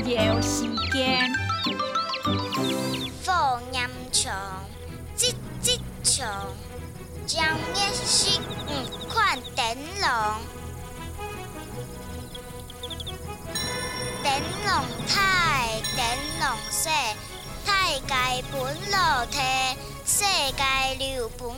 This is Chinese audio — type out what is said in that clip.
谣时间。火焰长，吱吱长，将夜色五款灯笼。灯笼太，灯笼小，太界本落体，世界流本